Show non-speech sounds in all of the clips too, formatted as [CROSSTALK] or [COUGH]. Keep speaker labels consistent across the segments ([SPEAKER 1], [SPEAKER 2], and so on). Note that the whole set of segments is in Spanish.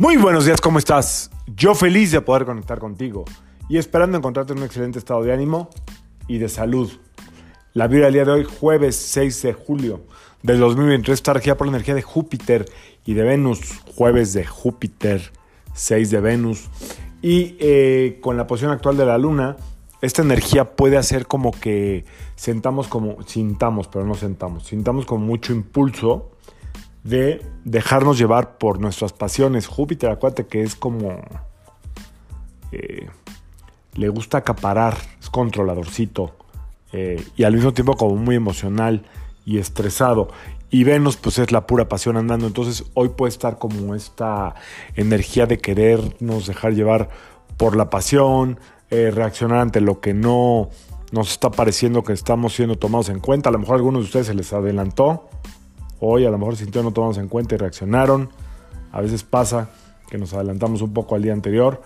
[SPEAKER 1] Muy buenos días, ¿cómo estás? Yo feliz de poder conectar contigo y esperando encontrarte en un excelente estado de ánimo y de salud. La vida del día de hoy, jueves 6 de julio del 2023, está regida por la energía de Júpiter y de Venus. Jueves de Júpiter, 6 de Venus. Y eh, con la posición actual de la Luna, esta energía puede hacer como que sentamos como, sintamos, pero no sentamos, sintamos con mucho impulso de dejarnos llevar por nuestras pasiones. Júpiter, acuérdate que es como... Eh, le gusta acaparar, es controladorcito eh, y al mismo tiempo como muy emocional y estresado. Y Venus pues es la pura pasión andando, entonces hoy puede estar como esta energía de querernos dejar llevar por la pasión, eh, reaccionar ante lo que no nos está pareciendo que estamos siendo tomados en cuenta. A lo mejor a algunos de ustedes se les adelantó Hoy a lo mejor sintieron no tomamos en cuenta y reaccionaron. A veces pasa que nos adelantamos un poco al día anterior.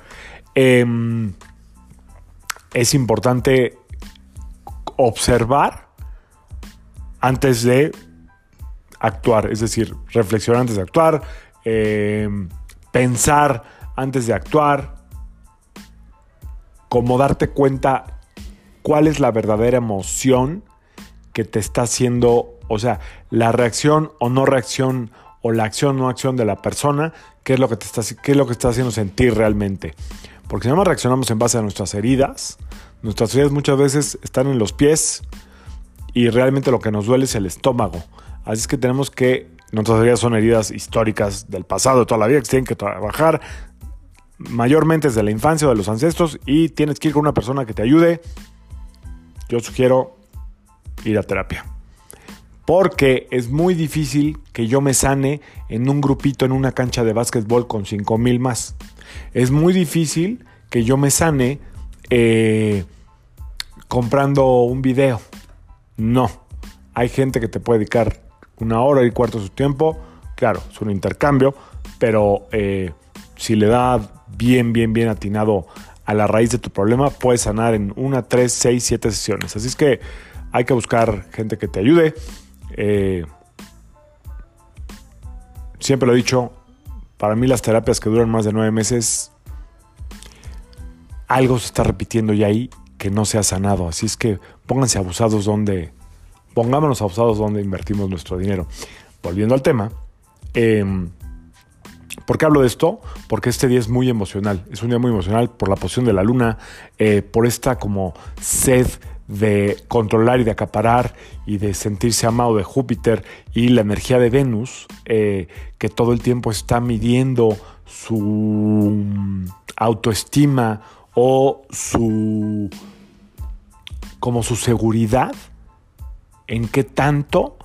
[SPEAKER 1] Em, es importante observar antes de actuar, es decir, reflexionar antes de actuar, em, pensar antes de actuar, como darte cuenta cuál es la verdadera emoción que te está haciendo, o sea, la reacción o no reacción o la acción o no acción de la persona, qué es lo que te está, qué es lo que está haciendo sentir realmente. Porque si no reaccionamos en base a nuestras heridas, nuestras heridas muchas veces están en los pies y realmente lo que nos duele es el estómago. Así es que tenemos que, nuestras heridas son heridas históricas del pasado, de toda la vida, que tienen que trabajar mayormente desde la infancia o de los ancestros y tienes que ir con una persona que te ayude. Yo sugiero ir a terapia. Porque es muy difícil que yo me sane en un grupito en una cancha de básquetbol con 5 mil más. Es muy difícil que yo me sane eh, comprando un video. No. Hay gente que te puede dedicar una hora y cuarto de su tiempo. Claro, es un intercambio, pero eh, si le da bien, bien, bien atinado a la raíz de tu problema, puedes sanar en una, tres, seis, siete sesiones. Así es que hay que buscar gente que te ayude. Eh, siempre lo he dicho, para mí las terapias que duran más de nueve meses, algo se está repitiendo ya ahí que no se ha sanado. Así es que pónganse abusados donde, pongámonos abusados donde invertimos nuestro dinero. Volviendo al tema, em, ¿Por qué hablo de esto? Porque este día es muy emocional. Es un día muy emocional por la posición de la luna, eh, por esta como sed de controlar y de acaparar y de sentirse amado de Júpiter y la energía de Venus, eh, que todo el tiempo está midiendo su autoestima o su como su seguridad en qué tanto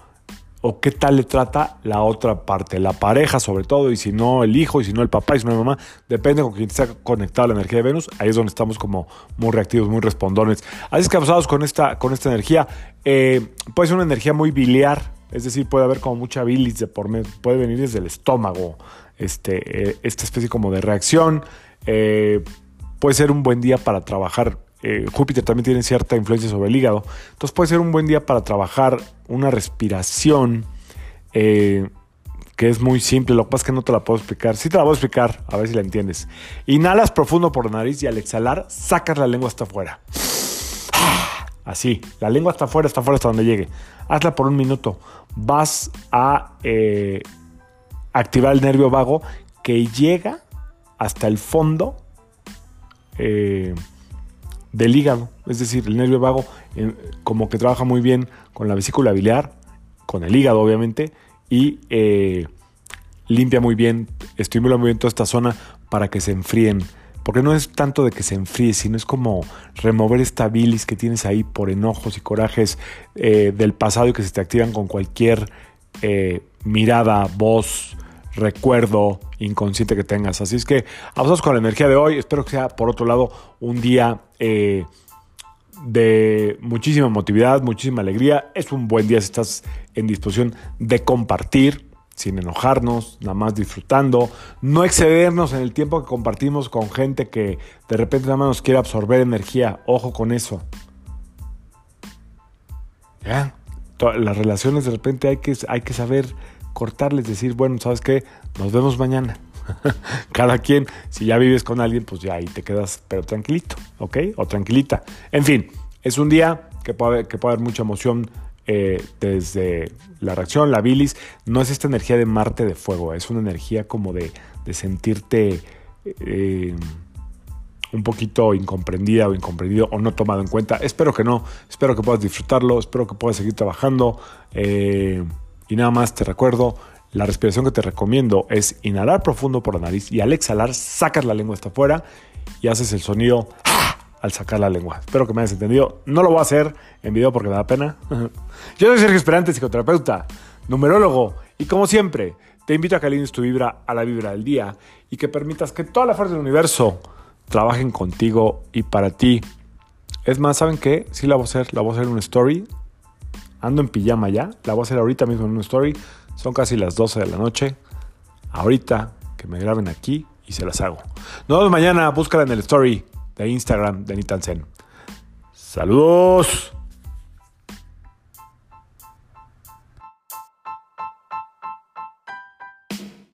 [SPEAKER 1] o qué tal le trata la otra parte, la pareja sobre todo, y si no el hijo, y si no el papá, y si no la mamá, depende con quién está conectada la energía de Venus, ahí es donde estamos como muy reactivos, muy respondones. Así es que abusados con esta, con esta energía, eh, puede ser una energía muy biliar, es decir, puede haber como mucha bilis de por medio, puede venir desde el estómago, este, eh, esta especie como de reacción, eh, puede ser un buen día para trabajar eh, Júpiter también tiene cierta influencia sobre el hígado. Entonces puede ser un buen día para trabajar una respiración eh, que es muy simple. Lo que pasa es que no te la puedo explicar. Sí te la voy a explicar, a ver si la entiendes. Inhalas profundo por la nariz y al exhalar sacas la lengua hasta afuera. Así, la lengua hasta afuera, hasta afuera, hasta donde llegue. Hazla por un minuto. Vas a eh, activar el nervio vago que llega hasta el fondo. Del hígado, es decir, el nervio vago eh, como que trabaja muy bien con la vesícula biliar, con el hígado obviamente, y eh, limpia muy bien, estimula muy bien toda esta zona para que se enfríen. Porque no es tanto de que se enfríe, sino es como remover esta bilis que tienes ahí por enojos y corajes eh, del pasado y que se te activan con cualquier mirada, voz, recuerdo inconsciente que tengas. Así es que vamos con la energía de hoy. Espero que sea, por otro lado, un día eh, de muchísima motividad, muchísima alegría. Es un buen día si estás en disposición de compartir, sin enojarnos, nada más disfrutando. No excedernos en el tiempo que compartimos con gente que de repente nada más nos quiere absorber energía. Ojo con eso. ¿Ya? Las relaciones de repente hay que, hay que saber cortarles, decir, bueno, ¿sabes qué? Nos vemos mañana. [LAUGHS] Cada quien, si ya vives con alguien, pues ya ahí te quedas, pero tranquilito, ¿ok? O tranquilita. En fin, es un día que puede, que puede haber mucha emoción eh, desde la reacción, la bilis. No es esta energía de Marte de fuego, es una energía como de, sentirte eh, un poquito incomprendida o incomprendido o no tomado en cuenta. Espero que no, espero que puedas disfrutarlo, espero que puedas seguir trabajando. Eh, y nada más te recuerdo, la respiración que te recomiendo es inhalar profundo por la nariz y al exhalar sacas la lengua hasta afuera y haces el sonido al sacar la lengua. Espero que me hayas entendido. No lo voy a hacer en video porque me da pena. [LAUGHS] Yo soy Sergio Esperante, psicoterapeuta, numerólogo y como siempre te invito a que alines tu vibra a la vibra del día y que permitas que toda la fuerza del universo trabajen contigo y para ti. Es más, ¿saben qué? Sí la voy a hacer, la voy a hacer en una story. Ando en pijama ya, la voy a hacer ahorita mismo en una story. Son casi las 12 de la noche. Ahorita que me graben aquí y se las hago. Nos vemos mañana, búscala en el story de Instagram de Nitansen. Saludos.